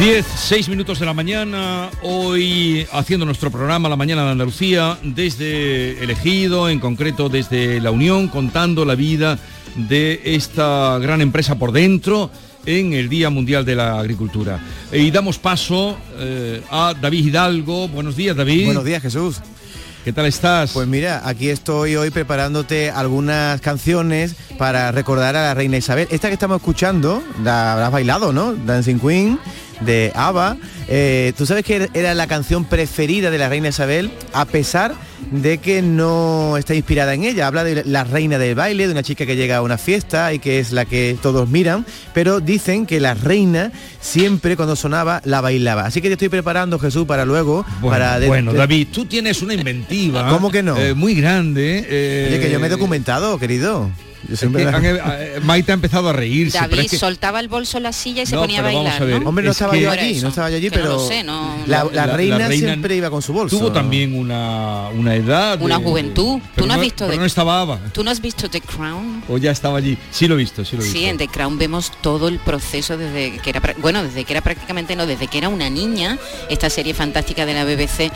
10, 6 minutos de la mañana, hoy haciendo nuestro programa La Mañana de Andalucía, desde Elegido, en concreto desde La Unión, contando la vida de esta gran empresa por dentro en el Día Mundial de la Agricultura. Y damos paso eh, a David Hidalgo. Buenos días, David. Buenos días, Jesús. ¿Qué tal estás? Pues mira, aquí estoy hoy preparándote algunas canciones para recordar a la reina Isabel. Esta que estamos escuchando, la habrás bailado, ¿no? Dancing Queen de ABBA. Eh, Tú sabes que era la canción preferida de la reina Isabel, a pesar de que no está inspirada en ella. Habla de la reina del baile, de una chica que llega a una fiesta y que es la que todos miran, pero dicen que la reina siempre cuando sonaba la bailaba. Así que te estoy preparando, Jesús, para luego... Bueno, para bueno David, tú tienes una inventiva. ¿Cómo que no? Eh, muy grande. Eh... Oye, que yo me he documentado, querido. Eh, Maite ha empezado a reírse. David soltaba el bolso en la silla y se ponía a bailar. ¿no? Hombre, no estaba yo allí, no estaba yo allí, pero la, reina siempre iba con su bolso. Tuvo también una, una edad. Una juventud. ¿Tú no has visto pero no estaba Ava. ¿Tú no has visto The Crown? O ya estaba allí. Sí lo he visto, sí lo he visto. Sí, en The Crown vemos todo el proceso desde que era, bueno, desde que era prácticamente no, desde que era una niña, esta serie fantástica de la BBC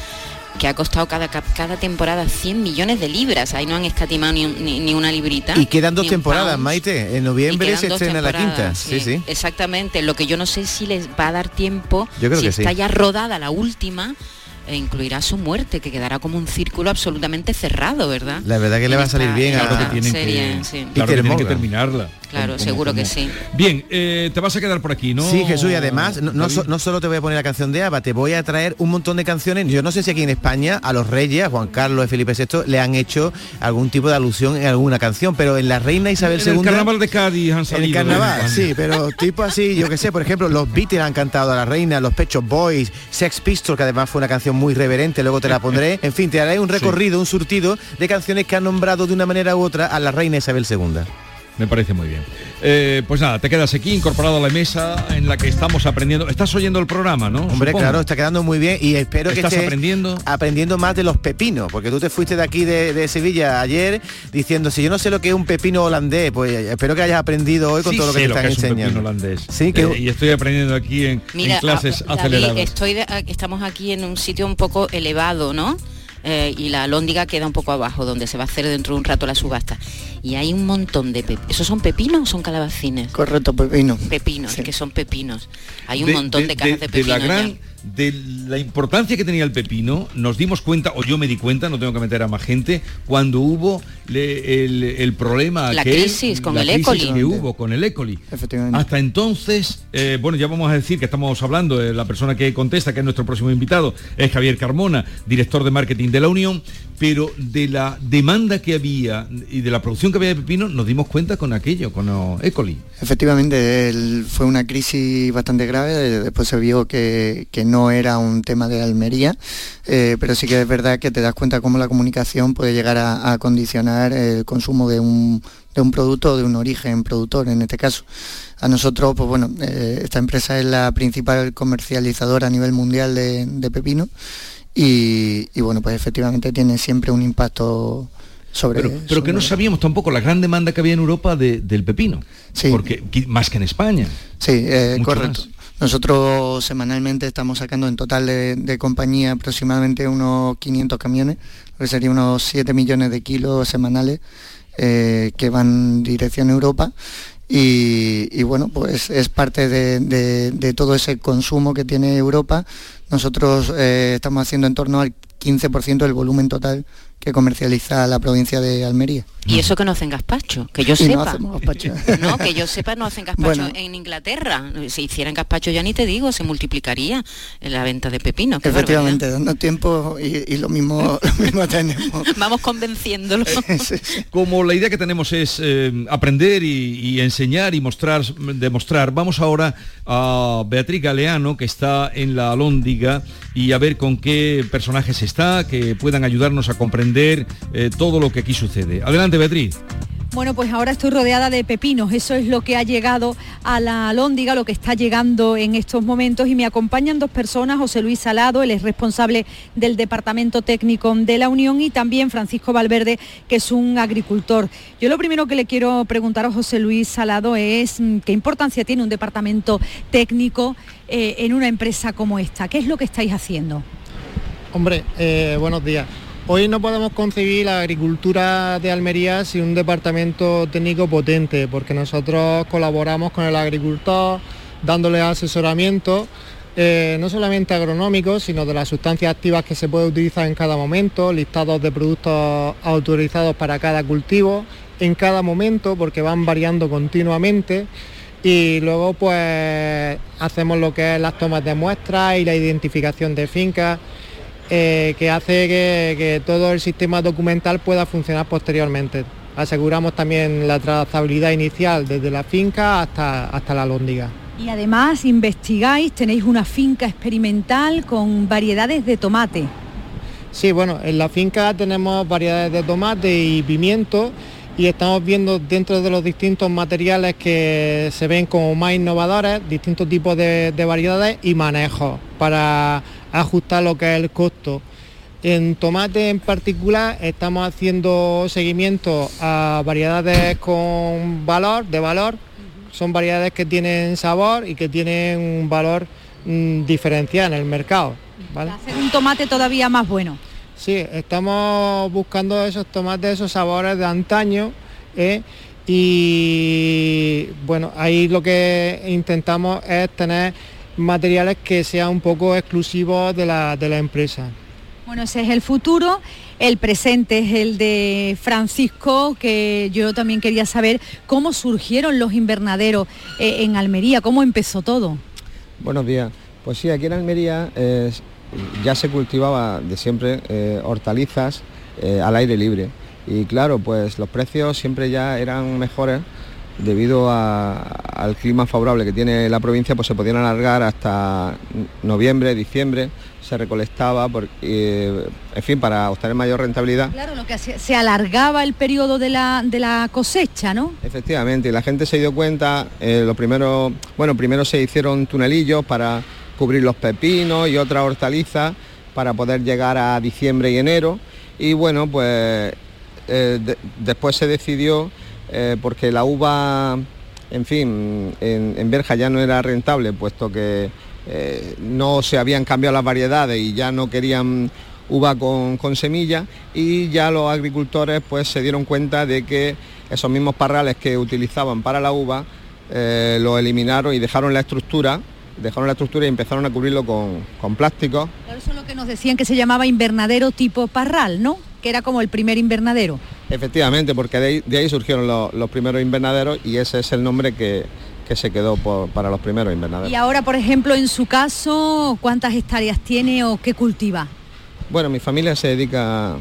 que ha costado cada, cada temporada 100 millones de libras. Ahí no han escatimado ni, ni, una librita. Y quedan dos temporadas, Maite. En noviembre se estrena la quinta. Sí. sí, Exactamente. Lo que yo no sé si les va a dar tiempo, yo creo si que está ya rodada la última, e incluirá su muerte, que quedará como un círculo absolutamente cerrado, ¿verdad? La verdad que le va a salir bien a lo que tienen que, sí. claro que, tienen que terminarla. Claro, seguro que sí. Bien, eh, te vas a quedar por aquí, ¿no? Sí, Jesús, y además, no, no, solo te voy a poner la canción de Ava, te voy a traer un montón de canciones. Yo no sé si aquí en España a los reyes, a Juan Carlos, a Felipe VI, le han hecho algún tipo de alusión en alguna canción, pero en la reina Isabel en II... el carnaval de Cádiz han salido. En el carnaval, sí, pero tipo así, yo que sé, por ejemplo, los Beatles han cantado a la reina, los Pecho Boys, Sex Pistols, que además fue una canción muy reverente, luego te la pondré. En fin, te haré un recorrido, un surtido de canciones que han nombrado de una manera u otra a la reina Isabel II. Me parece muy bien. Eh, pues nada, te quedas aquí incorporado a la mesa en la que estamos aprendiendo. Estás oyendo el programa, ¿no? Hombre, claro, está quedando muy bien y espero que estés aprendiendo aprendiendo más de los pepinos, porque tú te fuiste de aquí de, Sevilla ayer diciendo si yo no sé lo que es un pepino holandés, pues espero que hayas aprendido hoy con todo lo que te están enseñando. holandés. Sí, que eh, y estoy aprendiendo aquí en, clases aceleradas. estoy estamos aquí en un sitio un poco elevado, ¿no? Eh, y la lóndiga queda un poco abajo, donde se va a hacer dentro de un rato la subasta. Y hay un montón de pepinos. ¿Esos son pepinos o son calabacines? Correcto, pepinos. Pepinos, que son pepinos. Hay un montón de, cajas de, pepinos de la importancia que tenía el pepino, nos dimos cuenta, o yo me di cuenta, no tengo que meter a más gente, cuando hubo el, problema la crisis con el écoli que hubo con el écoli. Hasta entonces, eh, bueno, ya vamos a decir que estamos hablando, de la persona que contesta, que es nuestro próximo invitado, es Javier Carmona, director de marketing de la Unión, pero de la demanda que había y de la producción que había de pepino, nos dimos cuenta con aquello, con el écoli Efectivamente, fue una crisis bastante grave, después se vio que, que no no era un tema de Almería, eh, pero sí que es verdad que te das cuenta cómo la comunicación puede llegar a, condicionar el consumo de un, de un producto de un origen productor en este caso. A nosotros, pues bueno, eh, esta empresa es la principal comercializadora a nivel mundial de, pepino y, bueno, pues efectivamente tiene siempre un impacto sobre, pero, pero que no sabíamos tampoco la gran demanda que había en Europa del pepino sí. porque más que en España sí eh, correcto nosotros semanalmente estamos sacando en total de, compañía aproximadamente unos 500 camiones, que sería unos 7 millones de kilos semanales eh, que van dirección a Europa. Y, bueno, pues es parte de, todo ese consumo que tiene Europa. Nosotros eh, estamos haciendo en torno al 15% del volumen total que comercializa la provincia de Almería. Y eso que no hacen gazpacho, que yo Y no sepa. hacemos gazpacho. No, que yo sepa no hacen gazpacho Bueno. en Inglaterra. Si hicieran gazpacho ya ni te digo, se multiplicaría en la venta de pepinos. Efectivamente, dando tiempo y, y lo mismo lo mismo tenemos. Vamos convenciéndolo. Sí, sí. Como la idea que tenemos es eh, aprender y, y enseñar y mostrar, demostrar, vamos ahora a Beatriz Galeano, que está en la Alhóndiga, y a ver con qué personajes está, que puedan ayudarnos a comprender eh, todo lo que aquí sucede. Adelante, Beatriz. Bueno, pues ahora estoy rodeada de pepinos, eso es lo que ha llegado a la Lóndiga, lo que está llegando en estos momentos y me acompañan dos personas, José Luis Salado, él es responsable del Departamento Técnico de la Unión y también Francisco Valverde, que es un agricultor. Yo lo primero que le quiero preguntar a José Luis Salado es mm, qué importancia tiene un departamento técnico eh, en una empresa como esta, ¿qué es lo que estáis haciendo? Hombre, eh, buenos días. Hoy no podemos concebir la agricultura de Almería sin un departamento técnico potente, porque nosotros colaboramos con el agricultor dándole asesoramiento, eh, no solamente agronómico, sino de las sustancias activas que se puede utilizar en cada momento, listados de productos autorizados para cada cultivo, en cada momento, porque van variando continuamente. Y luego pues hacemos lo que es las tomas de muestras y la identificación de fincas eh, que hace que, que todo el sistema documental pueda funcionar posteriormente. Aseguramos también la trazabilidad inicial desde la finca hasta, hasta la lóndiga. Y además investigáis, tenéis una finca experimental con variedades de tomate. Sí, bueno, en la finca tenemos variedades de tomate y pimiento y estamos viendo dentro de los distintos materiales que se ven como más innovadores, distintos tipos de, de variedades y manejos para ajustar lo que es el costo. En tomate en particular estamos haciendo seguimiento a variedades con valor, de valor. Son variedades que tienen sabor y que tienen un valor mm, diferencial en el mercado. ¿vale? Hacer un tomate todavía más bueno. Sí, estamos buscando esos tomates, esos sabores de antaño. ¿eh? Y bueno, ahí lo que intentamos es tener materiales que sean un poco exclusivos de la, de la empresa. Bueno, ese es el futuro. El presente es el de Francisco, que yo también quería saber cómo surgieron los invernaderos eh, en Almería, cómo empezó todo. Buenos días. Pues sí, aquí en Almería eh, ya se cultivaba de siempre eh, hortalizas eh, al aire libre. Y claro, pues los precios siempre ya eran mejores debido a- al clima favorable que tiene la provincia, pues se podían alargar hasta noviembre, diciembre, se recolectaba, por- eh, en fin, para obtener mayor rentabilidad. Claro, lo que hacía- se alargaba el periodo de la, de la cosecha, ¿no? Efectivamente, y la gente se dio cuenta, eh, lo primero, bueno, primero se hicieron tunelillos para cubrir los pepinos y otras hortalizas para poder llegar a diciembre y enero. Y bueno, pues eh, de- después se decidió, eh, porque la uva, en fin, en, Berja ya no era rentable, puesto que eh, no se habían cambiado las variedades y ya no querían uva con, semilla y ya los agricultores pues se dieron cuenta de que esos mismos parrales que utilizaban para la uva eh, lo eliminaron y dejaron la estructura, dejaron la estructura y empezaron a cubrirlo con, con plásticos Eso es lo que nos decían que se llamaba invernadero tipo parral, ¿no? Que era como el primer invernadero. Efectivamente, porque de ahí, de ahí surgieron los, los primeros invernaderos y ese es el nombre que, que se quedó por- para los primeros invernaderos. Y ahora, por ejemplo, en su caso, ¿cuántas hectáreas tiene o qué cultiva? Bueno, mi familia se dedica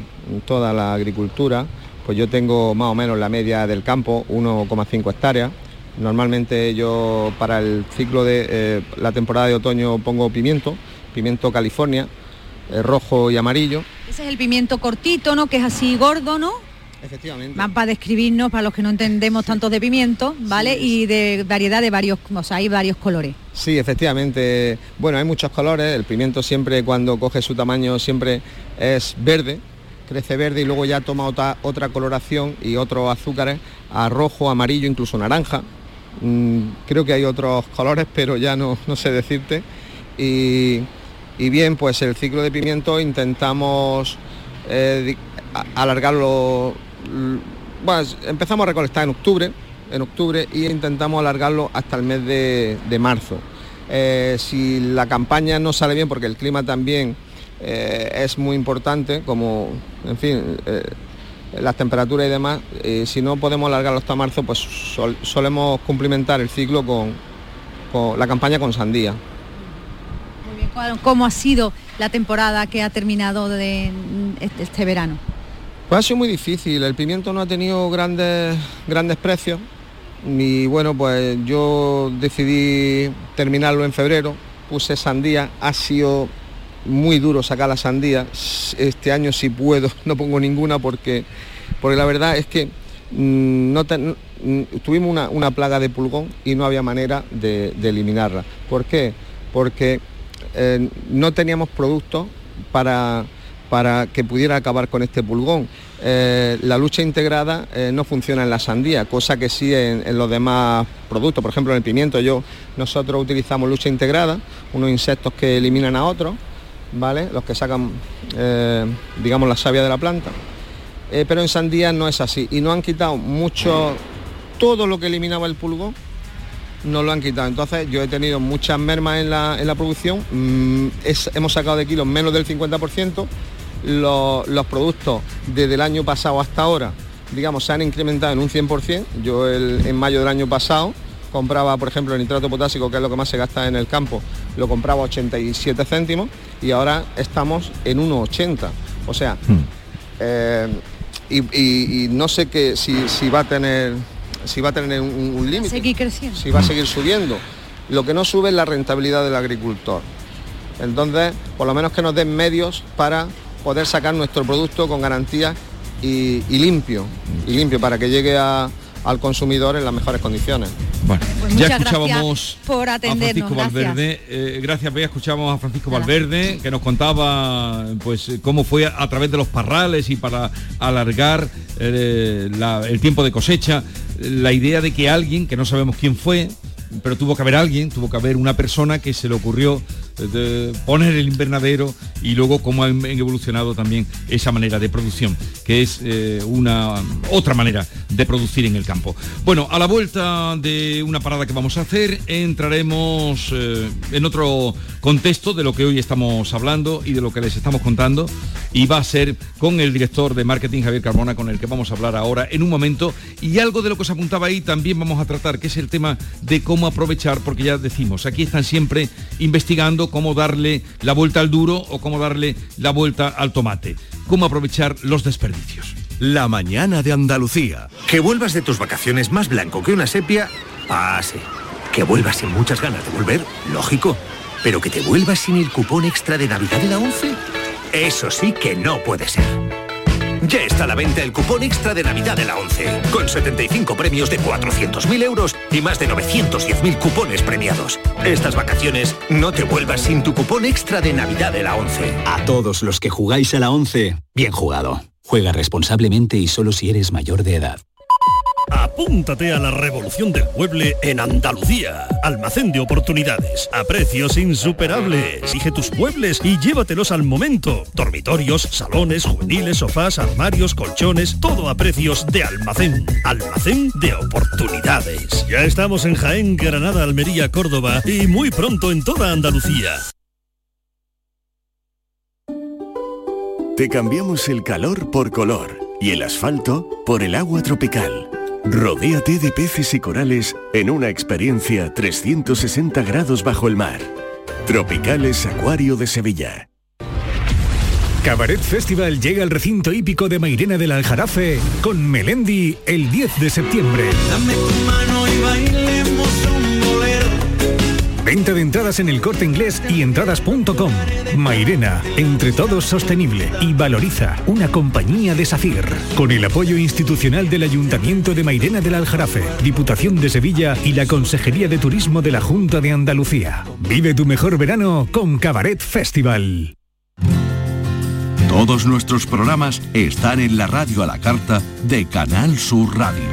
toda la agricultura, pues yo tengo más o menos la media del campo, 1,5 hectáreas. Normalmente yo para el ciclo de eh, la temporada de otoño pongo pimiento, pimiento California, eh, rojo y amarillo. Ese es el pimiento cortito, ¿no? Que es así gordo, ¿no? Efectivamente. Más para describirnos, para los que no entendemos tanto de pimiento, ¿vale? Y de variedad de varios, o sea, hay varios colores. Sí, efectivamente. Bueno, hay muchos colores. El pimiento siempre cuando coge su tamaño siempre es verde, crece verde y luego ya toma otra, otra coloración y otros azúcares a rojo, amarillo, incluso naranja. Mm, creo que hay otros colores, pero ya no, no sé decirte. Y, y bien, pues el ciclo de pimiento intentamos eh, alargarlo. L- Bueno, empezamos a recolectar en octubre, en octubre y intentamos alargarlo hasta el mes de, de marzo. Eh, si la campaña no sale bien, porque el clima también eh, es muy importante, como, en fin, eh, las temperaturas y demás, si no podemos alargarlo hasta marzo, pues solemos cumplimentar el ciclo con, la campaña con sandía. Muy bien, ¿cómo ha sido la temporada que ha terminado de este, este, verano? Pues ha sido muy difícil, el pimiento no ha tenido grandes, grandes precios y bueno, pues yo decidí terminarlo en febrero, puse sandía, ha sido muy duro sacar la sandía. Este año si puedo, no pongo ninguna porque, porque la verdad es que mm, mm, tuvimos una, plaga de pulgón y no había manera de, eliminarla. ¿Por qué? Porque eh, no teníamos productos para, para que pudiera acabar con este pulgón. Eh, la lucha integrada eh, no funciona en la sandía, cosa que sí en, en, los demás productos, por ejemplo en el pimiento yo, nosotros utilizamos lucha integrada, unos insectos que eliminan a otros, ¿vale? Los que sacan, eh, digamos, la savia de la planta. Pero en sandía no es así. Y no han quitado mucho, todo lo que eliminaba el pulgón, no lo han quitado. Entonces yo he tenido muchas mermas en la, producción, mm, hemos sacado de kilos menos del 50%, los, los, productos desde el año pasado hasta ahora, digamos, se han incrementado en un 100%. Yo en mayo del año pasado compraba, por ejemplo, el nitrato potásico, que es lo que más se gasta en el campo, lo compraba 87 céntimos y ahora estamos en 1,80. O sea, hmm. eh, y, no sé que si, va a tener si va a tener un, límite. Seguir creciendo. Si va a seguir subiendo. Lo que no sube es la rentabilidad del agricultor. Entonces, por lo menos que nos den medios para poder sacar nuestro producto con garantía y limpio. Y limpio para que llegue a, al consumidor en las mejores condiciones. Bueno, pues ya escuchábamos por a Francisco Valverde. Eh, gracias, Bea, escuchamos a Francisco Valverde que nos contaba pues cómo fue a, través de los parrales y para alargar eh, el tiempo de cosecha, la idea de que alguien, que no sabemos quién fue, pero tuvo que haber alguien, tuvo que haber una persona que se le ocurrió de poner el invernadero y luego cómo ha evolucionado también esa manera de producción, que es eh, una otra manera de producir en el campo. Bueno, a la vuelta de una parada que vamos a hacer, entraremos eh, en otro contexto de lo que hoy estamos hablando y de lo que les estamos contando, y va a ser con el director de marketing Javier Carmona, con el que vamos a hablar ahora en un momento, y algo de lo que se apuntaba ahí también vamos a tratar, que es el tema de cómo aprovechar, porque ya decimos, aquí están siempre investigando cómo darle la vuelta al duro o cómo darle la vuelta al tomate, cómo aprovechar los desperdicios. La mañana de Andalucía. Que vuelvas de tus vacaciones más blanco que una sepia, ah, sí. Que vuelvas sin muchas ganas de volver, lógico. Pero que te vuelvas sin el cupón extra de Navidad de la 11, eso sí que no puede ser. Ya está a la venta el cupón extra de Navidad de la 11, con 75 premios de 400.000 euros y más de 910.000 cupones premiados. Estas vacaciones no te vuelvas sin tu cupón extra de Navidad de la 11. A todos los que jugáis a la 11, bien jugado. Juega responsablemente y solo si eres mayor de edad. Apúntate a la revolución del mueble en Andalucía. Almacén de oportunidades, a precios insuperables. Exige tus muebles y llévatelos al momento. Dormitorios, salones, juveniles, sofás, armarios, colchones, todo a precios de almacén. Almacén de oportunidades. Ya estamos en Jaén, Granada, Almería, Córdoba y muy pronto en toda Andalucía. Te cambiamos el calor por color y el asfalto por el agua tropical. Rodéate de peces y corales en una experiencia 360 grados bajo el mar. Tropicales Acuario de Sevilla. Cabaret Festival llega al recinto hípico de Mairena del Aljarafe con Melendi el 10 de septiembre. Dame tu mano y bailemos Venta de entradas en el corte inglés y entradas.com. Mairena, entre todos sostenible y valoriza una compañía de SACIR. Con el apoyo institucional del Ayuntamiento de Mairena del Aljarafe, Diputación de Sevilla y la Consejería de Turismo de la Junta de Andalucía. Vive tu mejor verano con Cabaret Festival. Todos nuestros programas están en la radio a la carta de Canal Sur Radio.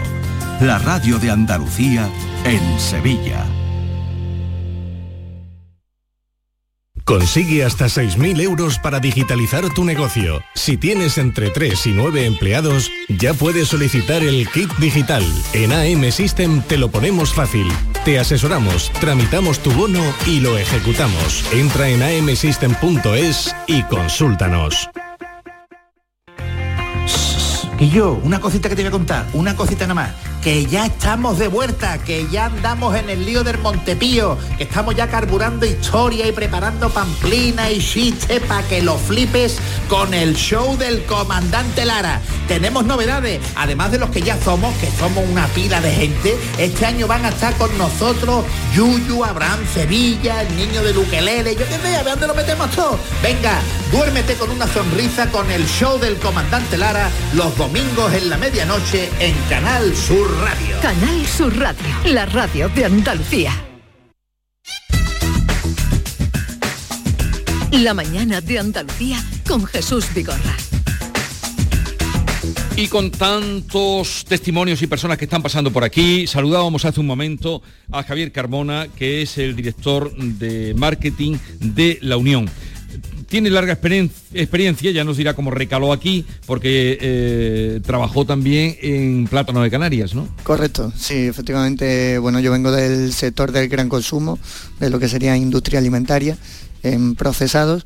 La radio de Andalucía en Sevilla. Consigue hasta 6.000 euros para digitalizar tu negocio. Si tienes entre 3 y 9 empleados, ya puedes solicitar el kit digital. En AM System te lo ponemos fácil. Te asesoramos, tramitamos tu bono y lo ejecutamos. Entra en amsystem.es y consúltanos. Y yo, una cosita que te voy a contar, una cosita nada más, que ya estamos de vuelta, que ya andamos en el lío del Montepío, que estamos ya carburando historia y preparando pamplina y chiste para que lo flipes con el show del comandante Lara. Tenemos novedades, además de los que ya somos, que somos una pila de gente, este año van a estar con nosotros Yuyu, Abraham Sevilla, el niño de Luquelele, yo qué sé, a ver dónde lo metemos todos. Venga, duérmete con una sonrisa con el show del comandante Lara los domingos en la medianoche en Canal Sur Radio. Canal Sur Radio, la radio de Andalucía. La mañana de Andalucía con Jesús Vigorra. Y con tantos testimonios y personas que están pasando por aquí, saludábamos hace un momento a Javier Carmona, que es el director de marketing de La Unión. Tiene larga experien- experiencia, ya nos dirá cómo recaló aquí, porque eh, trabajó también en Plátano de Canarias, ¿no? Correcto, sí, efectivamente, bueno, yo vengo del sector del gran consumo, de lo que sería industria alimentaria, en procesados,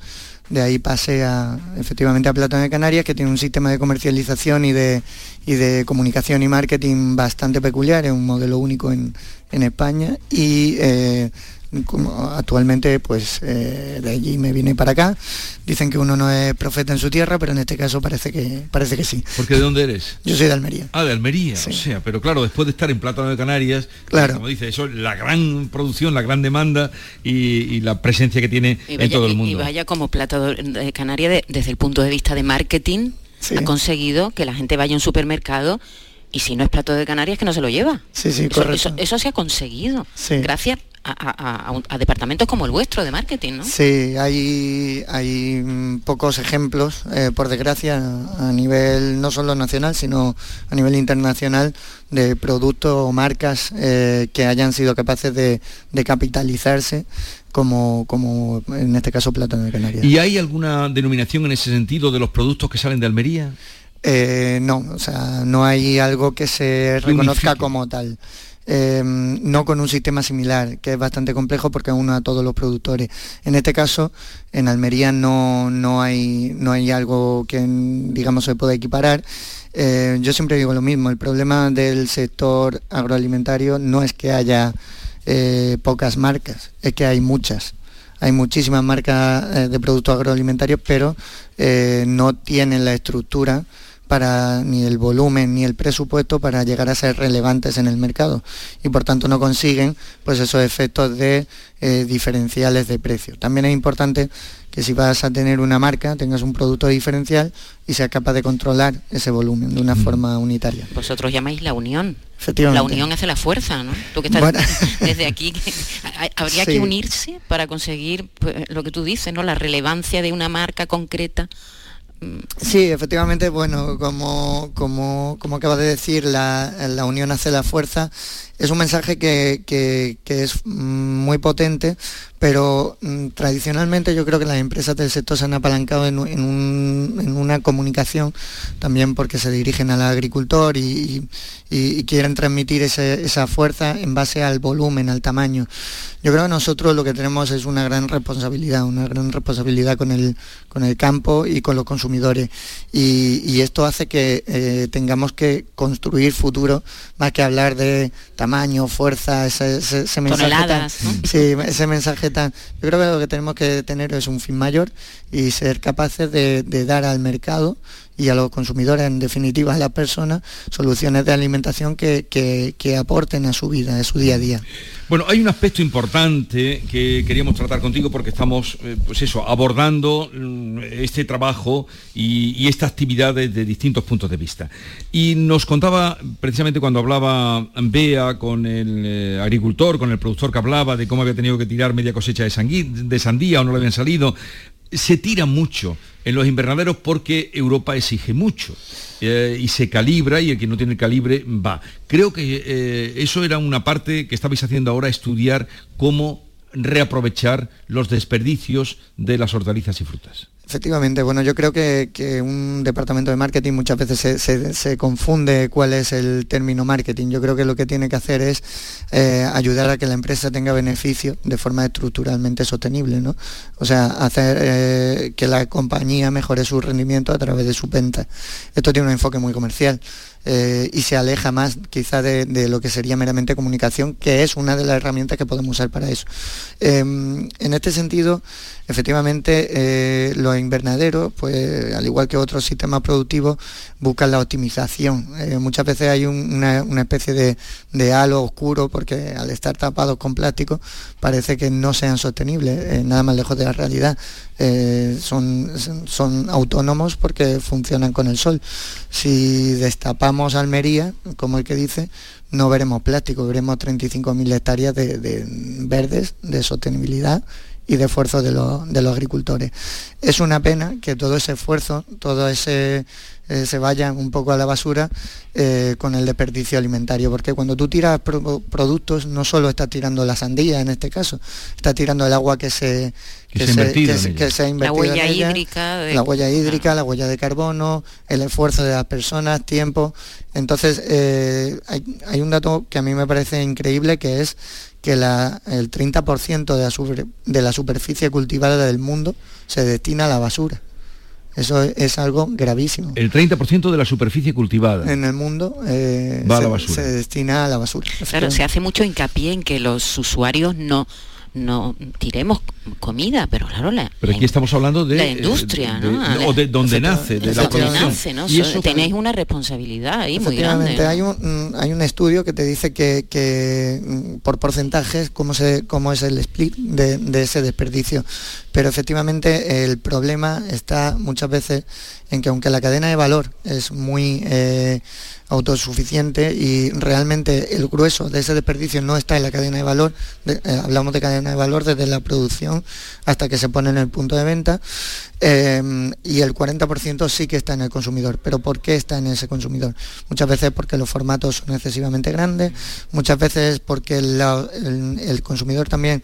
de ahí pasé a, efectivamente a Plátano de Canarias, que tiene un sistema de comercialización y de, y de comunicación y marketing bastante peculiar, es un modelo único en, en España y eh, como actualmente pues eh, de allí me vine para acá. Dicen que uno no es profeta en su tierra, pero en este caso parece que, parece que sí. Porque ¿de dónde eres? Yo soy de Almería. Ah, de Almería, o sea, pero claro, después de estar en Plátano de Canarias, Claro. como dice, eso, la gran producción, la gran demanda y, y la presencia que tiene en todo el mundo. y vaya como Plata de Canarias, de- desde el punto de vista de marketing, ha conseguido que la gente vaya a un supermercado y si no es plato de Canarias, que no se lo lleva. Sí, sí, eso, correcto. eso- eso se ha conseguido. Sí. Gracias a, departamentos como el vuestro de marketing, ¿no? Sí, hay, hay pocos ejemplos, eh, por desgracia, a nivel no solo nacional, sino a nivel internacional, de productos o marcas eh, que hayan sido capaces de, de capitalizarse, como, como en este caso Plátano de Canarias. ¿Y hay alguna denominación en ese sentido de los productos que salen de Almería? Eh, no, o sea, no hay algo que se reconozca unifique. como tal. Eh, no con un sistema similar, que es bastante complejo porque uno a todos los productores. En este caso, en Almería no, no, hay, no hay algo que, digamos, se pueda equiparar. Eh, yo siempre digo lo mismo, el problema del sector agroalimentario no es que haya eh, pocas marcas, es que hay muchas. Hay muchísimas marcas eh, de productos agroalimentarios, pero no tienen la estructura para ni el volumen ni el presupuesto para llegar a ser relevantes en el mercado y por tanto no consiguen pues esos efectos de eh, diferenciales de precio. También es importante que si vas a tener una marca tengas un producto diferencial y seas capaz de controlar ese volumen de una forma unitaria. Vosotros llamáis la unión. Efectivamente. La unión hace la fuerza, ¿no? Tú que estás Bueno. desde aquí, habría Sí. que unirse para conseguir pues, lo que tú dices, ¿no? La relevancia de una marca concreta. Sí, efectivamente, bueno, como, como, como acabas de decir, la, la unión hace la fuerza. Es un mensaje que, que- que es mm, muy potente, pero mm, tradicionalmente yo creo que las empresas del sector se han apalancado en, un- en un- en una comunicación, también porque se dirigen al agricultor y, y- y quieren transmitir ese- esa fuerza en base al volumen, al tamaño. Yo creo que nosotros lo que tenemos es una gran responsabilidad, una gran responsabilidad con el, con el campo y con los consumidores. Y, y esto hace que eh, tengamos que construir futuro, más que hablar de tamaño, fuerza, ese, ese- ese mensaje tan, Toneladas, ¿no? sí, ese mensaje Yo creo que lo que tenemos que tener es un fin mayor y ser capaces de, dar al mercado y a los consumidores, en definitiva a las personas, soluciones de alimentación que- que aporten a su vida, a su día a día. Bueno, hay un aspecto importante que queríamos tratar contigo porque estamos, eh, pues eso, abordando mm, este trabajo y, y esta actividad desde distintos puntos de vista. Y nos contaba, precisamente cuando hablaba Bea con el eh, agricultor, con el productor que hablaba de cómo había tenido que tirar media cosecha de, sangui- de sandía o no le habían salido, se tira mucho en los invernaderos porque Europa exige mucho eh, y se calibra y el que no tiene calibre va. Creo que eh, eso era una parte que estabais haciendo ahora, estudiar cómo reaprovechar los desperdicios de las hortalizas y frutas. Efectivamente, bueno, yo creo que, un departamento de marketing muchas veces se, confunde cuál es el término marketing. Yo creo que lo que tiene que hacer es eh, ayudar a que la empresa tenga beneficio de forma estructuralmente sostenible, ¿no? O sea, hacer eh, que la compañía mejore su rendimiento a través de su venta. Esto tiene un enfoque muy comercial. Eh, y se aleja más quizá de, lo que sería meramente comunicación, que es una de las herramientas que podemos usar para eso. Em, en este sentido, efectivamente, eh, los invernaderos, pues al igual que otros sistemas productivos, buscan la optimización. Eh, muchas veces hay una, especie de, halo oscuro porque al estar tapados con plástico parece que no sean sostenibles, nada más lejos de la realidad. son, son autónomos porque funcionan con el sol. Si destapamos Almería, como el que dice, no veremos plástico, veremos 35.000 hectáreas de, verdes, de sostenibilidad y de esfuerzo de, de los agricultores. Es una pena que todo ese esfuerzo, todo ese eh, se vayan un poco a la basura eh, con el desperdicio alimentario, porque cuando tú tiras productos no solo estás tirando la sandía en este caso, estás tirando el agua que se que, se, ha invertido la huella hídrica, la huella hídrica, la huella de carbono, el esfuerzo de las personas, tiempo. Entonces eh, hay, un dato que a mí me parece increíble que es que el 30% de la, de la superficie cultivada del mundo se destina a la basura. Eso es algo gravísimo. El 30% de la superficie cultivada en el mundo eh, se, destina a la basura. Claro, se hace mucho hincapié en que los usuarios no no tiremos comida, pero claro, la, pero aquí estamos hablando de la industria, ¿no? o de donde nace, de la producción. ¿no? Y eso, tenéis una responsabilidad ahí muy grande. Hay un, hay un estudio que te dice que, que mm, por porcentajes cómo, se, cómo es el split de, de ese desperdicio. Pero efectivamente el problema está muchas veces en que aunque la cadena de valor es muy eh, autosuficiente y realmente el grueso de ese desperdicio no está en la cadena de valor, eh, hablamos de cadena de valor desde la producción hasta que se pone en el punto de venta, eh, y el 40% sí que está en el consumidor. ¿Pero por qué está en ese consumidor? Muchas veces porque los formatos son excesivamente grandes, muchas veces porque el, consumidor también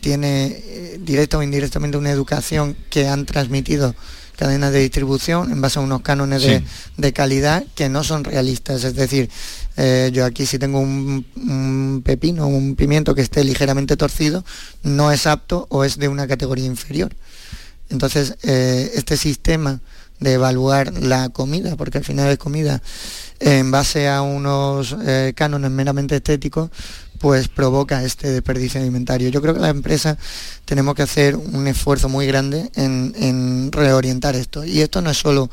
tiene directa o indirectamente una educación que han transmitido cadenas de distribución en base a unos cánones de, calidad que no son realistas. Es decir, eh, yo aquí si tengo un, un, pepino, un pimiento que esté ligeramente torcido, no es apto o es de una categoría inferior. Entonces, eh, este sistema de evaluar la comida, porque al final es comida, en base a unos eh, cánones meramente estéticos, pues provoca este desperdicio alimentario. Yo creo que las empresas tenemos que hacer un esfuerzo muy grande en, reorientar esto. Y esto no es solo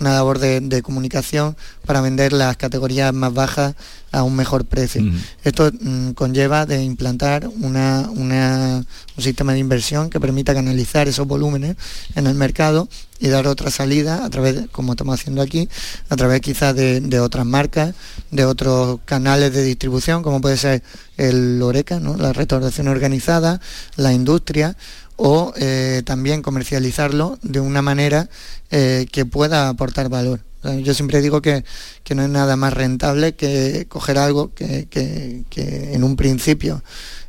una labor de, comunicación para vender las categorías más bajas a un mejor precio. Esto mm, conlleva de implantar un sistema de inversión que permita canalizar esos volúmenes en el mercado y dar otra salida a través, como estamos haciendo aquí, a través quizás de, otras marcas, de otros canales de distribución, como puede ser el Oreca, ¿no? la restauración organizada, la industria, o eh, también comercializarlo de una manera eh, que pueda aportar valor. Yo siempre digo que, no es nada más rentable que coger algo que, en un principio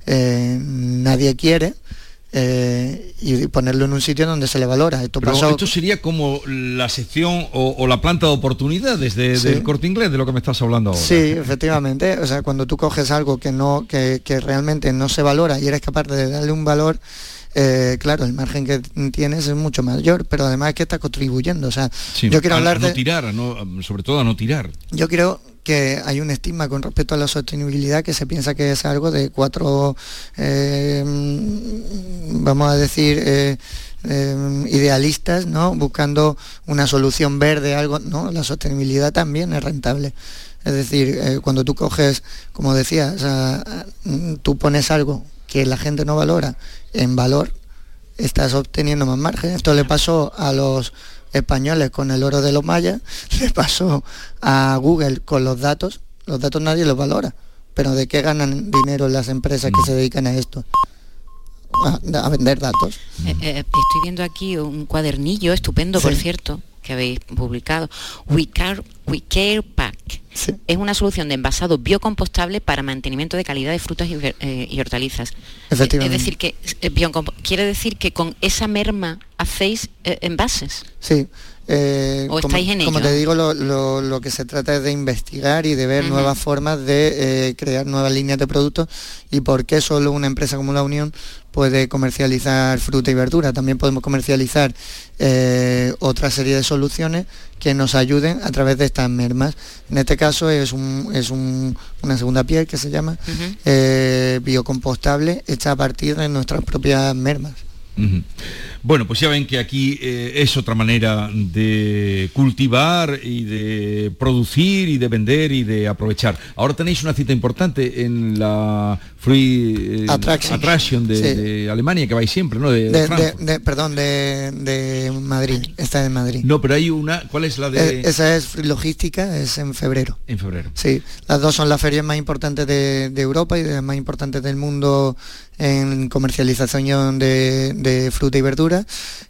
eh, nadie quiere, y ponerlo en un sitio donde se le valora. Esto, esto sería como la sección o, la planta de oportunidades de, del corte inglés, de lo que me estás hablando ahora. Sí, efectivamente. O sea, cuando tú coges algo que, no, que, que realmente no se valora y eres capaz de darle un valor, eh, claro, el margen que tienes es mucho mayor, pero además es que está contribuyendo. O sea, yo quiero hablar no de... tirar, sobre todo a no tirar. Yo creo que hay un estigma con respecto a la sostenibilidad que se piensa que es algo de cuatro, eh, vamos a decir, eh, idealistas, ¿no? Buscando una solución verde, algo, no, la sostenibilidad también es rentable. Es decir, cuando tú coges, como decía, tú pones algo que la gente no valora en valor, estás obteniendo más margen. Esto le pasó a los españoles con el oro de los mayas, le pasó a Google con los datos. Los datos nadie los valora, pero ¿de qué ganan dinero las empresas que se dedican a esto? A, vender datos. Eh, eh, estoy viendo aquí un cuadernillo estupendo, por cierto, que habéis publicado. We Care, Quick Pack. Es una solución de envasado biocompostable para mantenimiento de calidad de frutas y, eh, y hortalizas. Efectivamente. Es decir, que eh, quiere decir que con esa merma hacéis eh, envases. Sí. Eh, ¿O como, estáis en como ello? te digo, lo, lo- lo que se trata es de investigar y de ver nuevas formas de eh, crear nuevas líneas de productos y por qué solo una empresa como la Unión puede comercializar fruta y verdura. También podemos comercializar eh, otra serie de soluciones que nos ayuden a través de estas mermas. En este caso es, un- es un- una segunda piel que se llama eh, biocompostable hecha a partir de nuestras propias mermas. Bueno, pues ya ven que aquí eh, es otra manera de cultivar y de producir y de vender y de aprovechar. Ahora tenéis una cita importante en la Free eh, Attraction. Attraction de, Sí. de Alemania, que vais siempre, ¿no? De, De, perdón, de, Madrid, está en Madrid. No, pero hay una, ¿cuál es la de...? Eh, esa es Free Logística, es en febrero. En febrero. Sí, las dos son las ferias más importantes de, de Europa y de las más importantes del mundo en comercialización de, de fruta y verdura.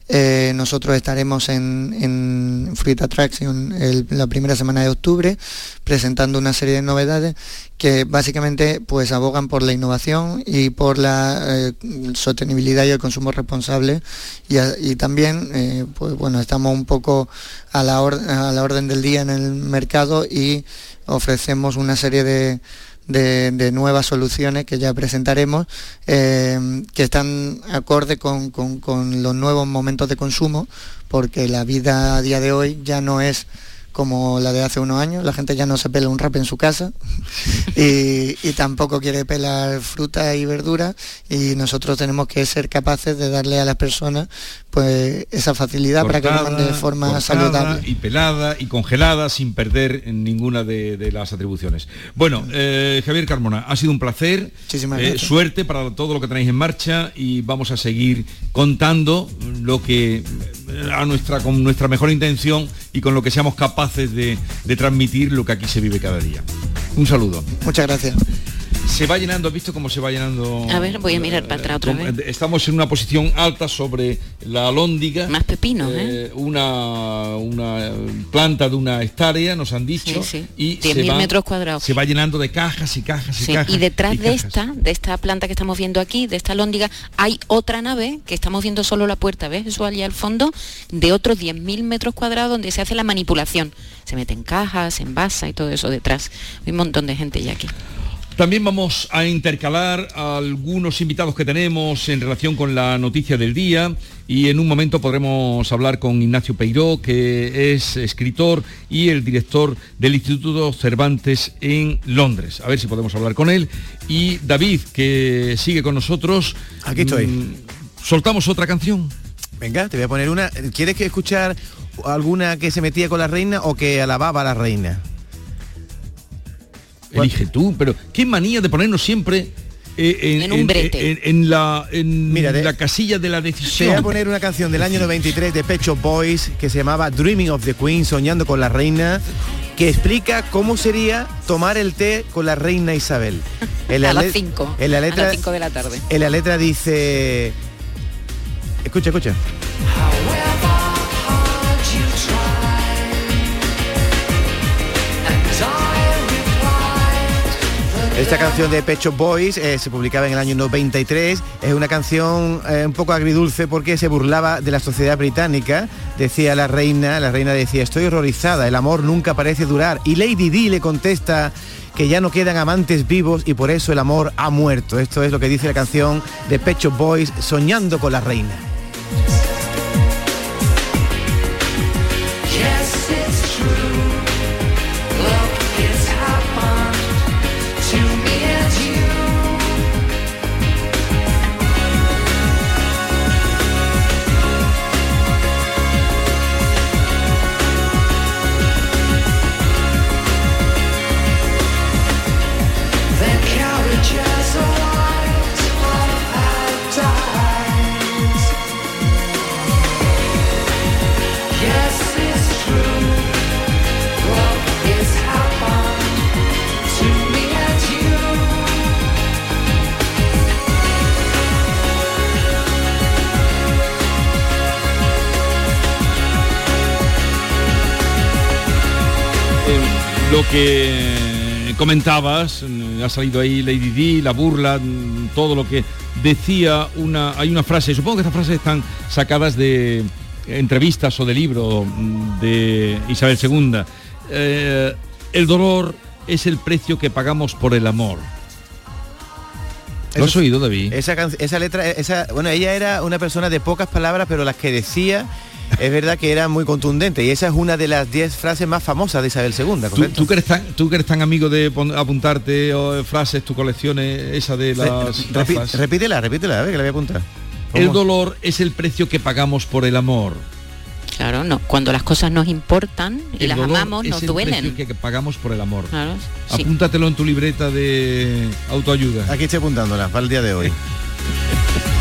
Eh, nosotros estaremos en, en Fruit Attraction la primera semana de octubre presentando una serie de novedades que básicamente pues abogan por la innovación y por la eh, sostenibilidad y el consumo responsable. Y, también eh, pues bueno estamos un poco a la, a la orden del día en el mercado y ofrecemos una serie de, de- de nuevas soluciones que ya presentaremos eh, que están acorde con- con los nuevos momentos de consumo porque la vida a día de hoy ya no es como la de hace unos años, la gente ya no se pela un rap en su casa y, y tampoco quiere pelar fruta y verdura y nosotros tenemos que ser capaces de darle a las personas pues esa facilidad para que lo hagan de forma saludable. y pelada y congelada sin perder ninguna de, de las atribuciones. Bueno, eh, Javier Carmona, ha sido un placer. Muchísimas Eh, gracias. suerte para todo lo que tenéis en marcha y vamos a seguir contando lo que eh, a nuestra con nuestra mejor intención y con lo que seamos capaces de, de transmitir lo que aquí se vive cada día. Un saludo. Muchas gracias. Se va llenando, ¿has visto cómo se va llenando? A ver, voy a mirar para atrás otra Como- vez. Estamos en una posición alta sobre la alhóndiga. Más pepinos, Eh, Una, una planta de una hectárea, nos han dicho. Sí, sí. Y 10.000 se va- metros cuadrados. Se va llenando de cajas y cajas y cajas. y detrás y de cajas. esta, de esta planta que estamos viendo aquí, de esta lóndiga, hay otra nave que estamos viendo solo la puerta, ¿ves? Eso allá al fondo, de otros 10.000 metros cuadrados donde se hace la manipulación. Se meten cajas, se envasa y todo eso detrás. Hay un montón de gente ya aquí. También vamos a intercalar algunos invitados que tenemos en relación con la noticia del día y en un momento podremos hablar con Ignacio Peiró, que es escritor y el director del Instituto Cervantes en Londres. A ver si podemos hablar con él. Y David, que sigue con nosotros. Aquí estoy. Mm, ¿Soltamos otra canción? Venga, te voy a poner una. ¿Quieres que escuchar alguna que se metía con la reina o que alababa a la reina? Elige tú, pero qué manía de ponernos siempre eh, en, En un brete. en- en la, en Mira, de- la casilla de la Te voy decisión. a poner una canción del año 93 de Pecho Boys que se llamaba Dreaming of the Queen, soñando con la reina, que explica cómo sería tomar el té con la reina Isabel. En la a las le- 5. En la a letra, las 5 de la tarde. en la letra dice, escucha, escucha. Esta canción de Pecho Boys eh, se publicaba en el año 93. Es una canción eh, un poco agridulce porque se burlaba de la sociedad británica. Decía la reina, la reina decía, estoy horrorizada, el amor nunca parece durar. Y Lady Di le contesta que ya no quedan amantes vivos y por eso el amor ha muerto. Esto es lo que dice la canción de Pecho Boys, Soñando con la reina. Que comentabas, mm, ha salido ahí Lady Di, la burla, mm, todo lo que decía una. Hay una frase, supongo que estas frases están sacadas de entrevistas o de libro mm, de Isabel II. Eh, el dolor es el precio que pagamos por el amor. ¿Lo has oído, David? Esa, esa letra, esa, bueno, ella era una persona de pocas palabras, pero las que decía es verdad que era muy contundente y esa es una de las 10 frases más famosas de Isabel II, ¿Tú, que eres tan, tú que eres tan amigo de apuntarte o, frases, tu colecciones, esa de las Re- repi- gafas? repítela, repítela, a ver que la voy a apuntar. El dolor es el precio que pagamos por el amor. Claro, no. Cuando las cosas nos importan y El las dolor amamos, es nos el duelen. precio que pagamos por el amor. Claro, sí. Apúntatelo en tu libreta de autoayuda. Aquí estoy apuntándola para el día de hoy.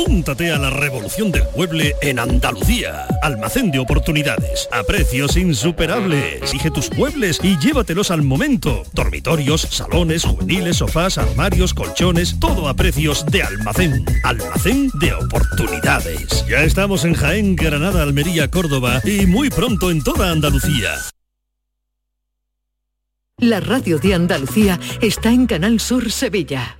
Apúntate a la revolución del mueble en Andalucía. Almacén de oportunidades. A precios insuperables. Elige tus muebles y llévatelos al momento. Dormitorios, salones, juveniles, sofás, armarios, colchones. Todo a precios de almacén. Almacén de oportunidades. Ya estamos en Jaén, Granada, Almería, Córdoba y muy pronto en toda Andalucía. La radio de Andalucía está en Canal Sur Sevilla.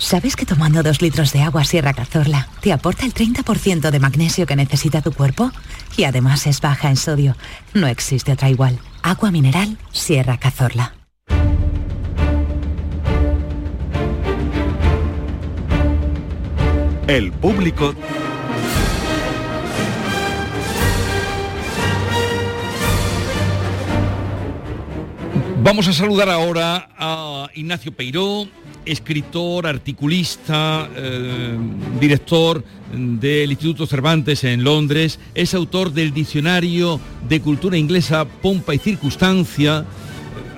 ¿Sabes que tomando dos litros de agua Sierra Cazorla te aporta el 30% de magnesio que necesita tu cuerpo? Y además es baja en sodio. No existe otra igual. Agua mineral Sierra Cazorla. El público Vamos a saludar ahora a Ignacio Peiró, escritor, articulista, eh, director del Instituto Cervantes en Londres, es autor del Diccionario de Cultura Inglesa Pompa y Circunstancia,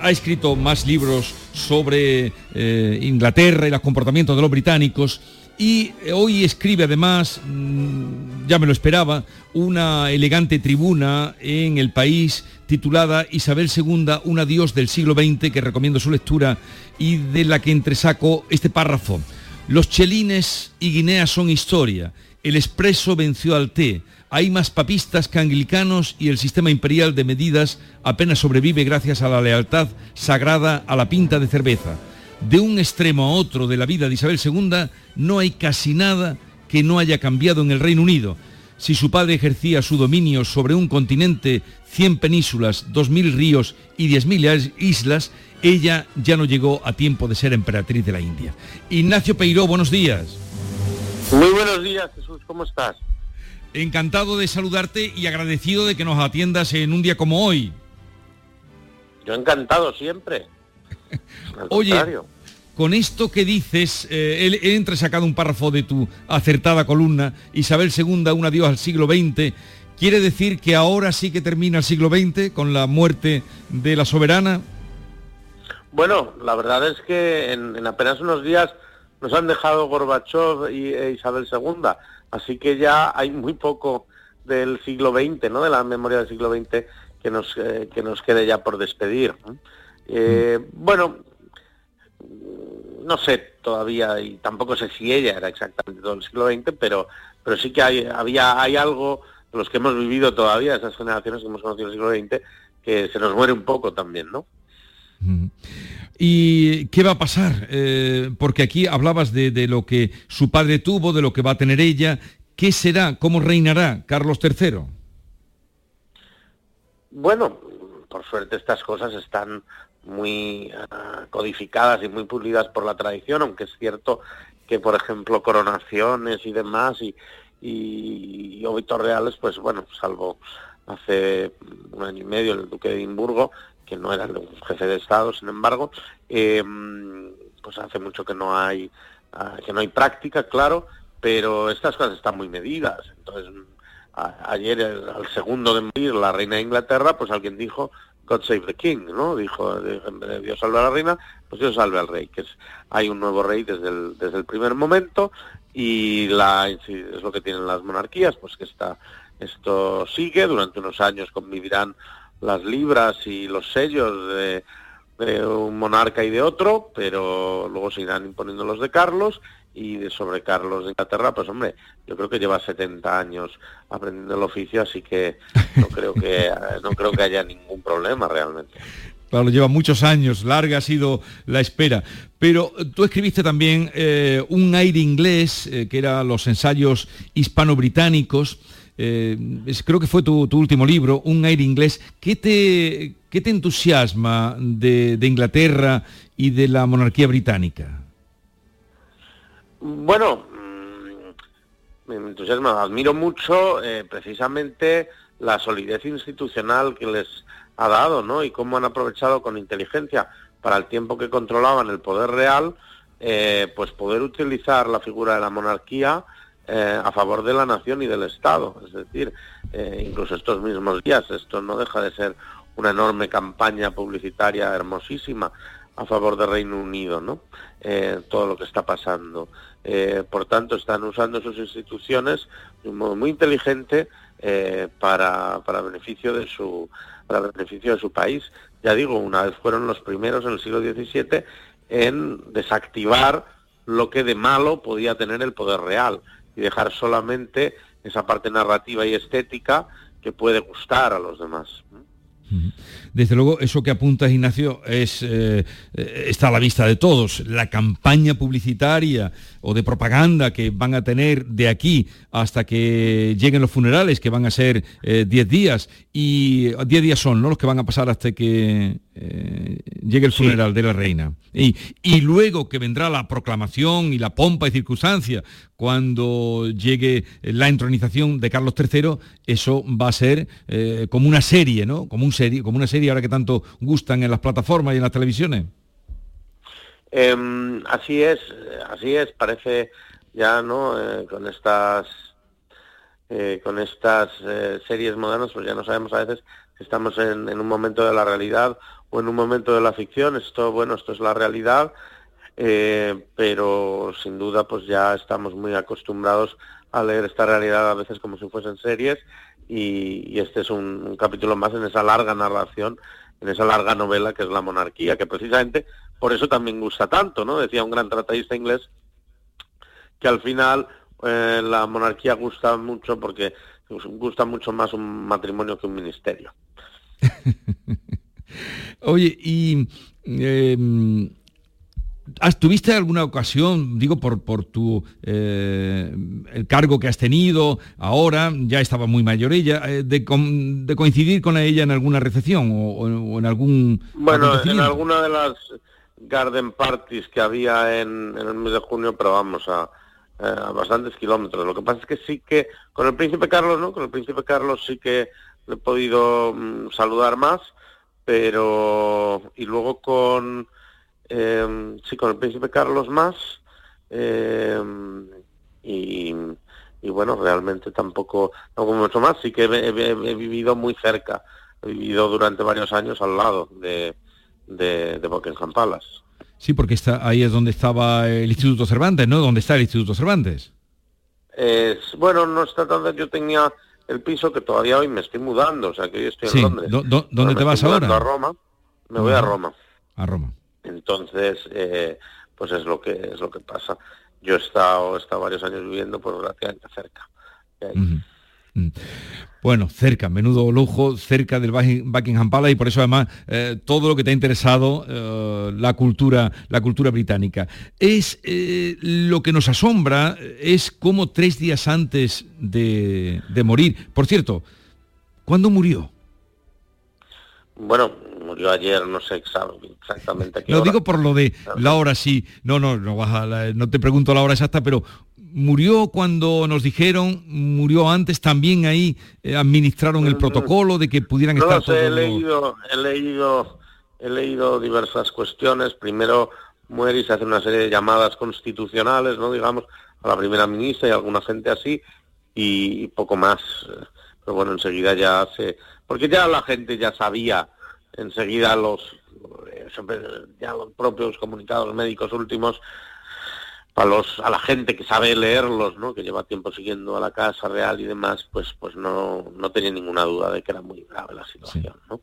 ha escrito más libros sobre eh, Inglaterra y los comportamientos de los británicos y eh, hoy escribe además, mm, ya me lo esperaba, una elegante tribuna en el país titulada Isabel II, un adiós del siglo XX, que recomiendo su lectura y de la que entresaco este párrafo. Los chelines y Guinea son historia. El expreso venció al té. Hay más papistas que anglicanos y el sistema imperial de medidas apenas sobrevive gracias a la lealtad sagrada a la pinta de cerveza. De un extremo a otro de la vida de Isabel II no hay casi nada que no haya cambiado en el Reino Unido. Si su padre ejercía su dominio sobre un continente, 100 penínsulas, 2.000 ríos y 10.000 islas, ella ya no llegó a tiempo de ser emperatriz de la India. Ignacio Peiró, buenos días. Muy buenos días, Jesús, ¿cómo estás? Encantado de saludarte y agradecido de que nos atiendas en un día como hoy. Yo encantado siempre. Oye, con esto que dices, eh, he entresacado un párrafo de tu acertada columna, Isabel II, un adiós al siglo XX, ¿quiere decir que ahora sí que termina el siglo XX con la muerte de la soberana? Bueno, la verdad es que en, en apenas unos días nos han dejado Gorbachev y e Isabel II, así que ya hay muy poco del siglo XX, ¿no? De la memoria del siglo XX que nos eh, que nos quede ya por despedir. Eh, Bueno, no sé todavía y tampoco sé si ella era exactamente todo el siglo XX, pero pero sí que hay había hay algo de los que hemos vivido todavía esas generaciones que hemos conocido el siglo XX que se nos muere un poco también, ¿no? ¿Y qué va a pasar? Eh, porque aquí hablabas de, de lo que su padre tuvo, de lo que va a tener ella. ¿Qué será? ¿Cómo reinará Carlos III? Bueno, por suerte estas cosas están muy ah, codificadas y muy pulidas por la tradición, aunque es cierto que, por ejemplo, coronaciones y demás y, y, óbitos reales, pues bueno, salvo hace un año y medio el duque de Edimburgo, que no era un jefe de Estado, sin embargo, eh, pues hace mucho que no hay ah, que no hay práctica, claro, pero estas cosas están muy medidas. Entonces, a- ayer, al segundo de morir la reina de Inglaterra, pues alguien dijo, God save the king, ¿no? Dijo, Dios salve a la reina, pues Dios salve al rey, que es, hay un nuevo rey desde el, desde el primer momento y la, es lo que tienen las monarquías, pues que está, esto sigue, durante unos años convivirán las libras y los sellos de, de un monarca y de otro, pero luego se irán imponiendo los de Carlos y de sobre Carlos de Inglaterra, pues hombre, yo creo que lleva 70 años aprendiendo el oficio, así que no creo que no creo que haya ningún problema realmente. Claro, lleva muchos años, larga ha sido la espera. Pero tú escribiste también eh, un aire inglés, eh, que eran los ensayos hispano-británicos. eh, es- creo que fue tu, tu último libro, Un aire inglés. ¿Qué te, qué te entusiasma de, de Inglaterra y de la monarquía británica? Bueno, mm, me entusiasma, admiro mucho eh, precisamente la solidez institucional que les ha dado, ¿no? Y cómo han aprovechado con inteligencia para el tiempo que controlaban el poder real, eh, pues poder utilizar la figura de la monarquía eh, a favor de la nación y del Estado. Es decir, eh, incluso estos mismos días, esto no deja de ser una enorme campaña publicitaria hermosísima a favor del Reino Unido, ¿no? Eh, todo lo que está pasando. Eh, por tanto, están usando sus instituciones de un modo muy inteligente eh, para, para beneficio de su para beneficio de su país. Ya digo, una vez fueron los primeros en el siglo XVII en desactivar lo que de malo podía tener el poder real y dejar solamente esa parte narrativa y estética que puede gustar a los demás. Desde luego, eso que apuntas, Ignacio, es, eh, eh, está a la vista de todos. La campaña publicitaria o de propaganda que van a tener de aquí hasta que lleguen los funerales, que van a ser eh, 10 días, y 10 días son ¿no? los que van a pasar hasta que eh, llegue el funeral de la reina. Y, y luego que vendrá la proclamación y la pompa y circunstancia cuando llegue la entronización de Carlos III, eso va a ser eh, como una serie, ¿no? Como, un serie, como una serie ahora que tanto gustan en las plataformas y en las televisiones. Em, así es, así es, parece ya, ¿no? Eh, con estas eh, con estas eh, series modernas, pues ya no sabemos a veces si estamos en, un momento de la realidad o en un momento de la ficción. Esto, bueno, esto es la realidad, pero sin duda, pues ya estamos muy acostumbrados a leer esta realidad a veces como si fuesen series y, este es un, un capítulo más en esa larga narración, en esa larga novela que es la monarquía, que precisamente por eso también gusta tanto, ¿no? Decía un gran tratadista inglés que al final eh, la monarquía gusta mucho porque gusta mucho más un matrimonio que un ministerio. Oye, y eh, ¿has- ¿tuviste alguna ocasión, digo, por, por tu eh, el cargo que has tenido ahora, ya estaba muy mayor ella, eh, de, con- de coincidir con ella en alguna recepción o, en algún Bueno, en alguna de las garden parties que había en, en el mes de junio, pero vamos a, eh, a bastantes kilómetros. Lo que pasa es que sí que con el príncipe Carlos, ¿no? Con el príncipe Carlos sí que le he podido mm, saludar más, pero y luego con eh, sí con el príncipe Carlos más eh, y, y bueno realmente tampoco no como mucho más sí que he, he- he vivido muy cerca he vivido durante varios años al lado de, de, de Buckingham Palace Sí, porque está, ahí es donde estaba el Instituto Cervantes, ¿no? Donde está el Instituto Cervantes. Es- bueno no está tan yo tenía el piso que todavía hoy me estoy mudando o sea que hoy estoy Sí, en Londres ¿dó- dónde te vas ahora? a Roma me voy a. Roma A Roma. Entonces, eh, pues es lo que es lo que pasa. Yo he estado, he estado varios años viviendo pues relativamente cerca. de ahí. Ujú. Mm. Bueno, cerca, menudo lujo, cerca del Bucking- Buckingham Palace y por eso además eh, todo lo que te ha interesado eh, la cultura, la cultura británica. Es eh, lo que nos asombra es cómo tres días antes de, de morir. Por cierto, ¿cuándo murió? bueno, murió ayer, no sé exa- exactamente a qué Lo hora. digo por lo de la hora sí. No, no, no, vas a la- no te pregunto la hora exacta, pero murió cuando nos dijeron, murió antes, también ahí eh, administraron el protocolo de que pudieran No estar sé, he los- leído, he leído, he leído diversas cuestiones. Primero muere y se hace una serie de llamadas constitucionales, ¿no? Digamos, a la primera ministra y a alguna gente así, y poco más. Pero bueno, enseguida ya se... Porque ya la gente ya sabía, enseguida los, eh, ya los propios comunicados médicos últimos, a los a la gente que sabe leerlos, ¿no? que lleva tiempo siguiendo a la Casa Real y demás, pues pues no, no tenía ninguna duda de que era muy grave la situación. ¿no?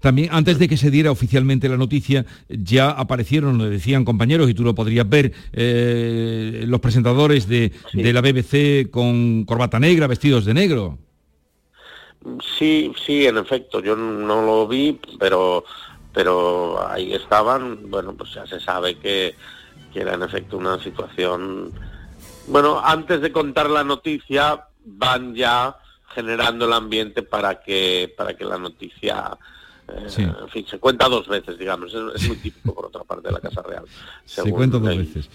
También, antes de que se diera oficialmente la noticia, ya aparecieron, lo decían compañeros, y tú lo podrías ver, eh, los presentadores de, de la BBC con corbata negra, vestidos de negro. Sí, sí, en efecto, yo no lo vi, pero pero ahí estaban, bueno, pues ya se sabe que, que era en efecto una situación... Bueno, antes de contar la noticia, van ya generando el ambiente para que para que la noticia eh, Sí. en fin se cuenta dos veces digamos es, es muy típico por otra parte de la casa real Se cuenta dos veces.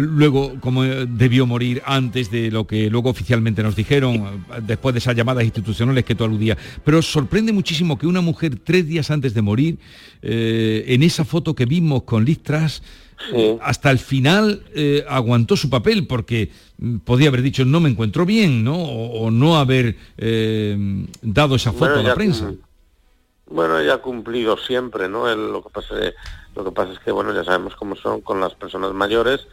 Luego, como eh, debió morir antes de lo que luego oficialmente nos dijeron, eh, después de esas llamadas institucionales que tú aludías. Pero sorprende muchísimo que una mujer tres días antes de morir, eh, en esa foto que vimos con eh, hasta el final eh, aguantó su papel porque mm, podía haber dicho no me encuentro bien, ¿no? O, o no haber eh, dado esa foto Bueno, a la ya prensa. Bueno, ella ha cumplido siempre, ¿no? El- lo que pasa lo que pasa es que bueno, ya sabemos cómo son con las personas mayores,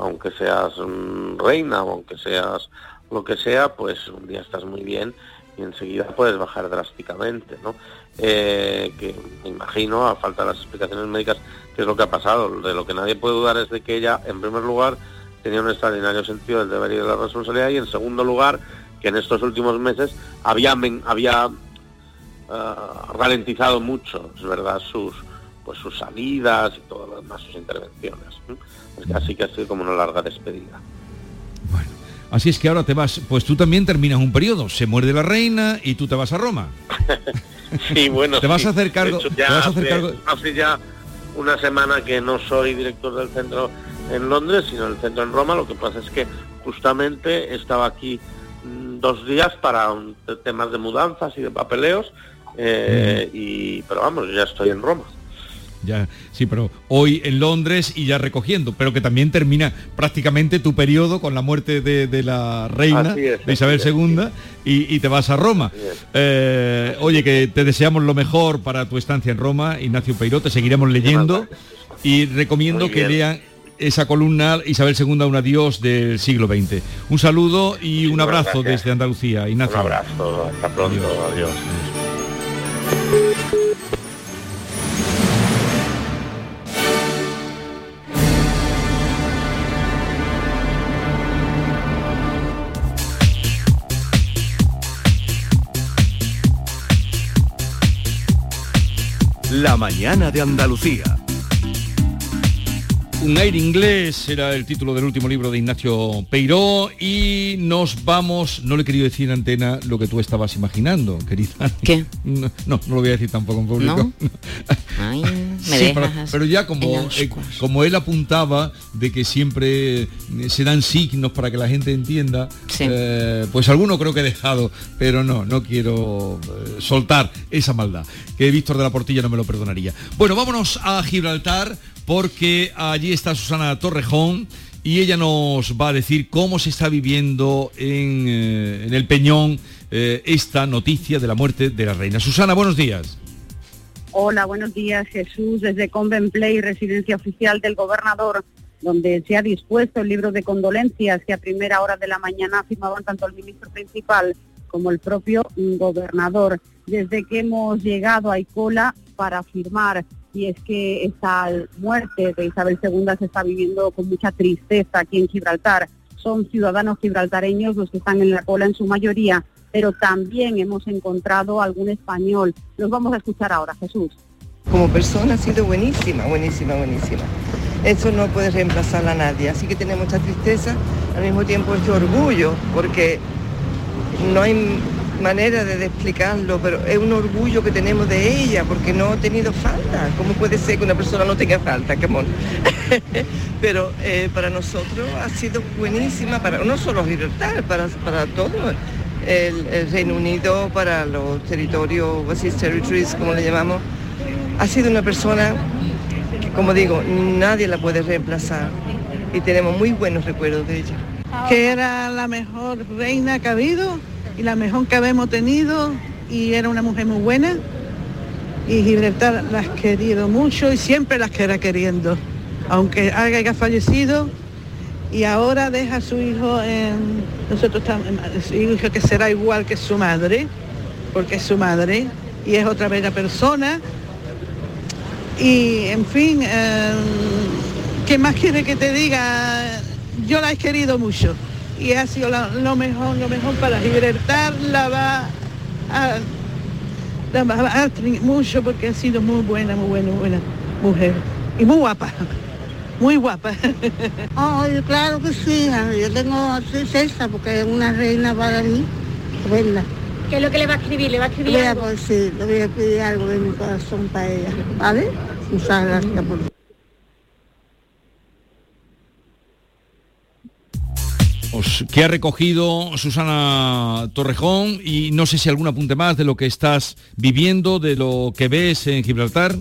aunque seas mm, reina o aunque seas lo que sea, pues un día estás muy bien y enseguida puedes bajar drásticamente, ¿no? Eh, que me imagino, a falta de las explicaciones médicas, qué es lo que ha pasado. De lo que nadie puede dudar es de que ella, en primer lugar, tenía un extraordinario sentido del deber y de la responsabilidad y en segundo lugar, que en estos últimos meses había, había ah, ralentizado mucho, es verdad, sus pues sus salidas y todo lo demás, sus intervenciones. ¿no? Es que así que ha sido como una larga despedida. Así es que ahora te vas, pues tú también terminas un periodo, se muerde la reina y tú te vas a Roma. Sí, bueno. Te vas sí. a hacer cargo- hecho, te ya vas a hacer hace, cargo- hace ya una semana que no soy director del centro en Londres, sino el centro en Roma. Lo que pasa es que justamente estaba aquí mm, dos días para un- temas de mudanzas y de papeleos. eh, y pero vamos, ya estoy en Roma. Ya, sí, pero hoy en Londres y ya recogiendo, pero que también termina prácticamente tu periodo con la muerte de, de la reina, es, de Isabel es, II, y, y te vas a Roma. Eh, oye, que te deseamos lo mejor para tu estancia en Roma, Ignacio Peiró, te seguiremos leyendo y recomiendo que lean esa columna Isabel II, un adiós del siglo XX. Un saludo y un abrazo desde Andalucía, Ignacio. Un abrazo, hasta pronto, adiós. Mañana de Andalucía. Un aire inglés era el título del último libro de Ignacio Peiró y nos vamos, no le he querido decir en antena lo que tú estabas imaginando, querida. ¿Qué? No, no, no lo voy a decir tampoco en público. ¿No? Ay, me Sí, dejas pero, pero ya como, eh, como él apuntaba de que siempre eh, se dan signos para que la gente entienda, eh, pues alguno creo que he dejado, pero no, no quiero eh, soltar esa maldad, que Víctor de la Portilla no me lo perdonaría. Bueno, vámonos a Gibraltar porque allí está Susana Torrejón y ella nos va a decir cómo se está viviendo en, eh, el Peñón eh, esta noticia de la muerte de la reina. Susana, buenos días. Hola, buenos días Jesús, desde Convent Play, residencia oficial del gobernador, donde se ha dispuesto el libro de condolencias que a primera hora de la mañana firmaban tanto el ministro principal como el propio gobernador. Desde que hemos llegado hay cola para firmar y es que esta muerte de Isabel II se está viviendo con mucha tristeza aquí en Gibraltar. Son ciudadanos gibraltareños los que están en la cola en su mayoría, pero también hemos encontrado algún español. Los vamos a escuchar ahora, Jesús. Como persona ha sido buenísima, buenísima, buenísima. Eso no puede reemplazar a nadie, así que tiene mucha tristeza, al mismo tiempo mucho orgullo, porque no hay manera de explicarlo, pero es un orgullo que tenemos de ella, porque no ha tenido falta. ¿Cómo puede ser que una persona no tenga falta? Mono. pero eh, para nosotros ha sido buenísima, para no solo Gibraltar, para, para todo el, Reino Unido, para los territorios, overseas territories, como le llamamos. Ha sido una persona que, como digo, nadie la puede reemplazar y tenemos muy buenos recuerdos de ella. que era la mejor reina que ha habido y la mejor que habemos tenido y era una mujer muy buena y Gibraltar la has querido mucho y siempre las queda queriendo, aunque haya fallecido y ahora deja a su hijo en nosotros estamos su hijo que será igual que su madre, porque es su madre y es otra bella persona y en fin, eh, ¿qué más quiere que te diga? Yo la he querido mucho y ha sido la- lo mejor, lo mejor para Gibraltar, la va a, la va a mucho porque ha sido muy buena, muy buena, muy buena mujer y muy guapa, muy guapa. Ay, claro que sí, yo tengo César porque es una reina para mí, verla. ¿Qué es lo que le va a escribir? ¿Le va a escribir a, algo? pues, sí, le voy a pedir algo de mi corazón para ella, ¿vale? Muchas gracias por que ha recogido Susana Torrejón y no sé si algún apunte más de lo que estás viviendo, de lo que ves en Gibraltar.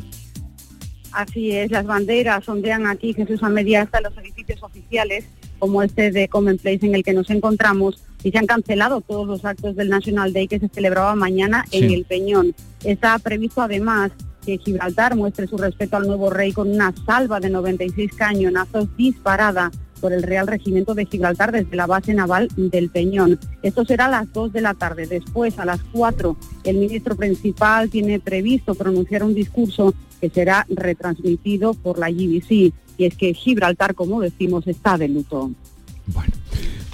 Así es, las banderas ondean aquí Jesús a media hasta los edificios oficiales, como este de Common Place en el que nos encontramos, y se han cancelado todos los actos del National Day que se celebraba mañana en el Peñón. Está previsto además que Gibraltar muestre su respeto al nuevo rey con una salva de 96 cañonazos disparada por el Real Regimiento de Gibraltar desde la base naval del Peñón. Esto será a las 2 de la tarde. Después, a las 4, el ministro principal tiene previsto pronunciar un discurso que será retransmitido por la GBC. Y es que Gibraltar, como decimos, está de luto.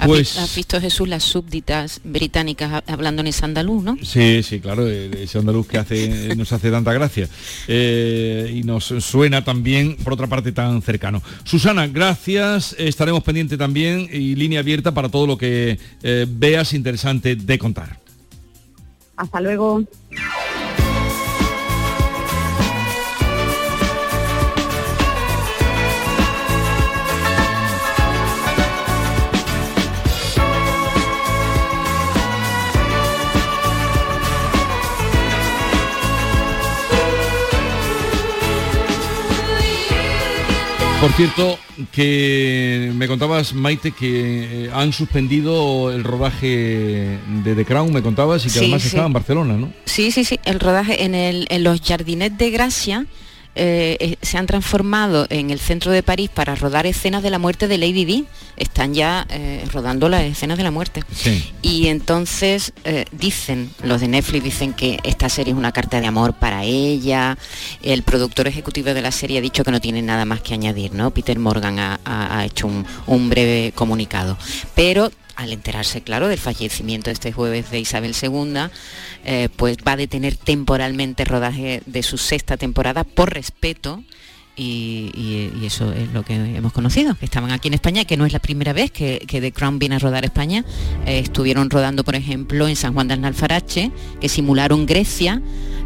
¿Has, vi- Pues- has visto Jesús las súbditas británicas ha- hablando en ese andaluz, no? Sí, sí, claro, eh, ese andaluz que hace, nos hace tanta gracia Eh, y nos suena también, por otra parte, tan cercano. Susana, gracias, estaremos pendientes también y línea abierta para todo lo que eh, veas interesante de contar. Hasta luego. Por cierto, que me contabas, Maite, que eh, han suspendido el rodaje de The Crown, me contabas, y que Sí, además sí. estaba en Barcelona, ¿no? Sí, sí, sí. El rodaje en, el, en los Jardinets de Gracia eh, eh, se han transformado en el centro de París para rodar escenas de la muerte de Lady Di. Están ya eh, rodando las escenas de la muerte. Sí. Y entonces eh, dicen, los de Netflix dicen que esta serie es una carta de amor para ella. El productor ejecutivo de la serie ha dicho que no tiene nada más que añadir, ¿no? Peter Morgan ha, ha- ha hecho un, un breve comunicado. Pero al enterarse, claro, del fallecimiento este jueves de Isabel II, eh, pues va a detener temporalmente rodaje de su sexta temporada por respeto. Y, eso es lo que hemos conocido, que estaban aquí en España, que no es la primera vez que, que The Crown viene a rodar España. Eh, estuvieron rodando, por ejemplo, en San Juan de Alfarache, que simularon Grecia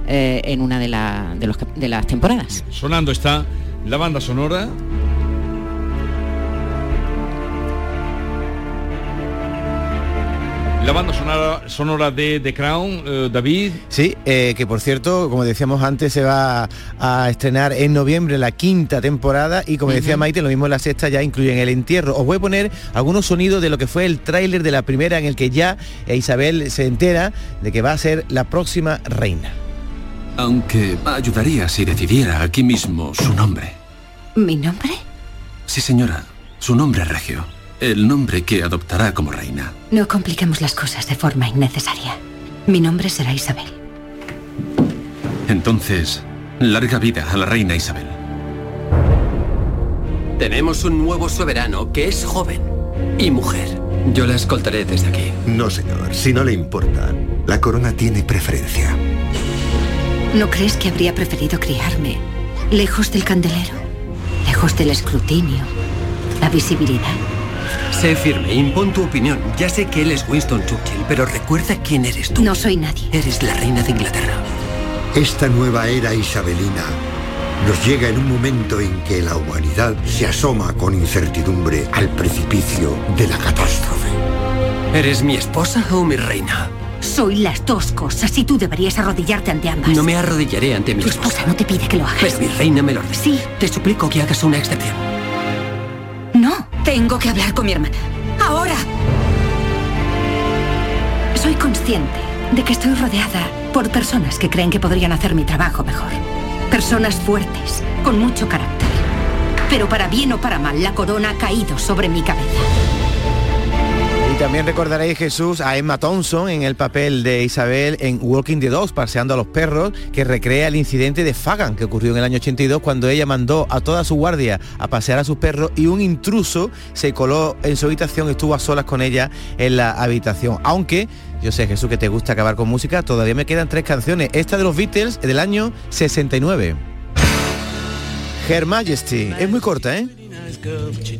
eh, en una de, de las temporadas. Sonando está la banda sonora. La banda sonora, sonora de The Crown, eh, David. Sí, eh, que por cierto, como decíamos antes, se va a estrenar en noviembre la quinta temporada y como decía. Maite, lo mismo la sexta ya incluyen el entierro. Os voy a poner algunos sonidos de lo que fue el tráiler de la primera en el que ya eh, Isabel se entera de que va a ser la próxima reina. Aunque ayudaría si decidiera aquí mismo su nombre. ¿Mi nombre? Sí, señora, su nombre regio. El nombre que adoptará como reina. No compliquemos las cosas de forma innecesaria. Mi nombre será Isabel. Entonces, larga vida a la reina Isabel. Tenemos un nuevo soberano que es joven y mujer. Yo la escoltaré desde aquí. No, señor, si no le importa. La corona tiene preferencia. ¿No crees que habría preferido criarme lejos del candelero? Lejos del escrutinio, la visibilidad. Sé firme, impón tu opinión. Ya sé que él es Winston Churchill, pero recuerda quién eres tú. No soy nadie. Eres la reina de Inglaterra. Esta nueva era isabelina nos llega en un momento en que la humanidad se asoma con incertidumbre al precipicio de la catástrofe. ¿Eres mi esposa o mi reina? Soy las dos cosas y tú deberías arrodillarte ante ambas. No me arrodillaré ante mi Tu esposa. esposa no te pide que lo hagas. Pero mi reina me lo ordena. Sí. Te suplico que hagas una excepción. Tengo que hablar con mi hermana. ¡Ahora! Soy consciente de que estoy rodeada por personas que creen que podrían hacer mi trabajo mejor. Personas fuertes, con mucho carácter. Pero para bien o para mal, la corona ha caído sobre mi cabeza. También recordaréis, Jesús, a Emma Thompson en el papel de Isabel en Walking the Dogs, paseando a los perros, que recrea el incidente de Fagan que ocurrió en el año 82 cuando ella mandó a toda su guardia a pasear a sus perros y un intruso se coló en su habitación, estuvo a solas con ella en la habitación. Aunque yo sé, Jesús, que te gusta acabar con música, todavía me quedan tres canciones. Esta de los Beatles del año 69. Her Majesty. Es muy corta, ¿eh?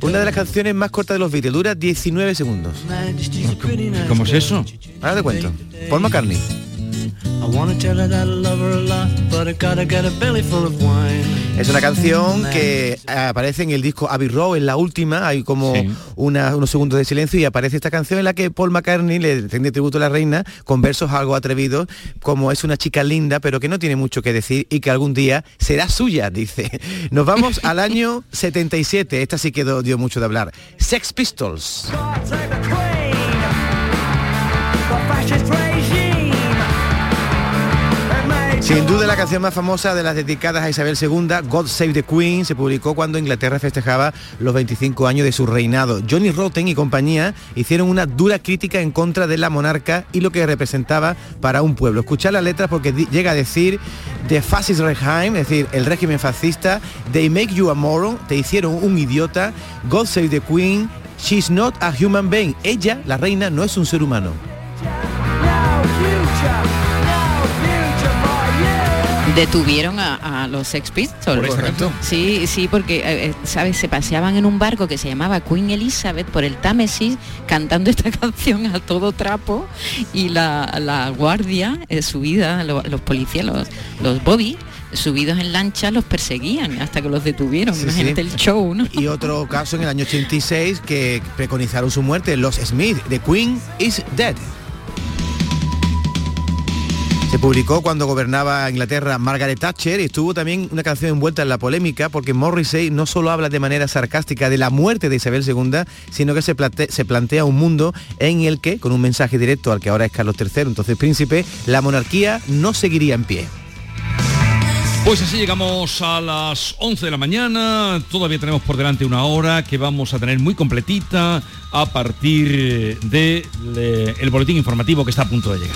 Una de las canciones más cortas de los Beatles. Dura 19 segundos. ¿Cómo es eso? Ahora te cuento. Paul McCartney. I Es una canción que aparece en el disco Abbey Road, en la última, hay como una- unos segundos de silencio y aparece esta canción en la que Paul McCartney le rinde tributo a la reina con versos algo atrevidos, como es una chica linda, pero que no tiene mucho que decir y que algún día será suya, dice. Nos vamos al año 77, esta sí quedó dio mucho de hablar. Sex Pistols. Sin duda la canción más famosa de las dedicadas a Isabel II, God Save the Queen, se publicó cuando Inglaterra festejaba los 25 años de su reinado. Johnny Rotten y compañía hicieron una dura crítica en contra de la monarca y lo que representaba para un pueblo. Escuchar la letra porque llega a decir The Fascist Regime, es decir, el régimen fascista, They make you a moron, te hicieron un idiota, God Save the Queen, She's not a human being. Ella, la reina, no es un ser humano. Detuvieron a, a los Sex Pistols. Por. Sí, sí, porque, eh, eh, ¿sabes? Se paseaban en un barco que se llamaba Queen Elizabeth por el Támesis cantando esta canción a todo trapo y la, la guardia eh, subida, lo- los policías, los, los bobby, subidos en lancha, los perseguían hasta que los detuvieron. Sí. el show, ¿no? Y otro caso en el año 86 que preconizaron su muerte, los Smith, The Queen is Dead. Se publicó cuando gobernaba Inglaterra Margaret Thatcher y estuvo también una canción envuelta en la polémica porque Morrissey no solo habla de manera sarcástica de la muerte de Isabel II, sino que se, plante- se plantea un mundo en el que, con un mensaje directo al que ahora es Carlos III, entonces príncipe, la monarquía no seguiría en pie. Pues así llegamos a las 11 de la mañana, todavía tenemos por delante una hora que vamos a tener muy completita a partir del boletín informativo que está a punto de llegar.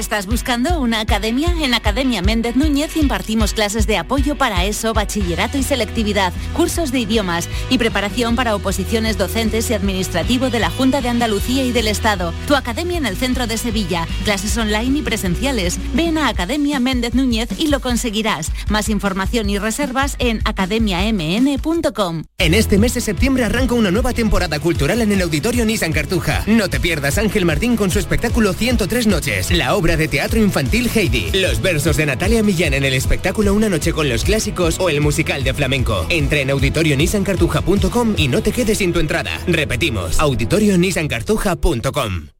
¿Estás buscando una academia? En Academia Méndez Núñez impartimos clases de apoyo para ESO, bachillerato y selectividad, cursos de idiomas y preparación para oposiciones docentes y administrativo de la Junta de Andalucía y del Estado. Tu academia en el centro de Sevilla, clases online y presenciales. Ven a Academia Méndez Núñez y lo conseguirás. Más información y reservas en academiamn.com. En este mes de septiembre arranca una nueva temporada cultural en el Auditorio Nissan Cartuja. No te pierdas Ángel Martín con su espectáculo 103 noches, la de teatro infantil Heidi, los versos de Natalia Millán en el espectáculo Una noche con los clásicos o el musical de flamenco. Entra en auditorionissancartuja.com y no te quedes sin tu entrada. Repetimos, auditorionissancartuja.com.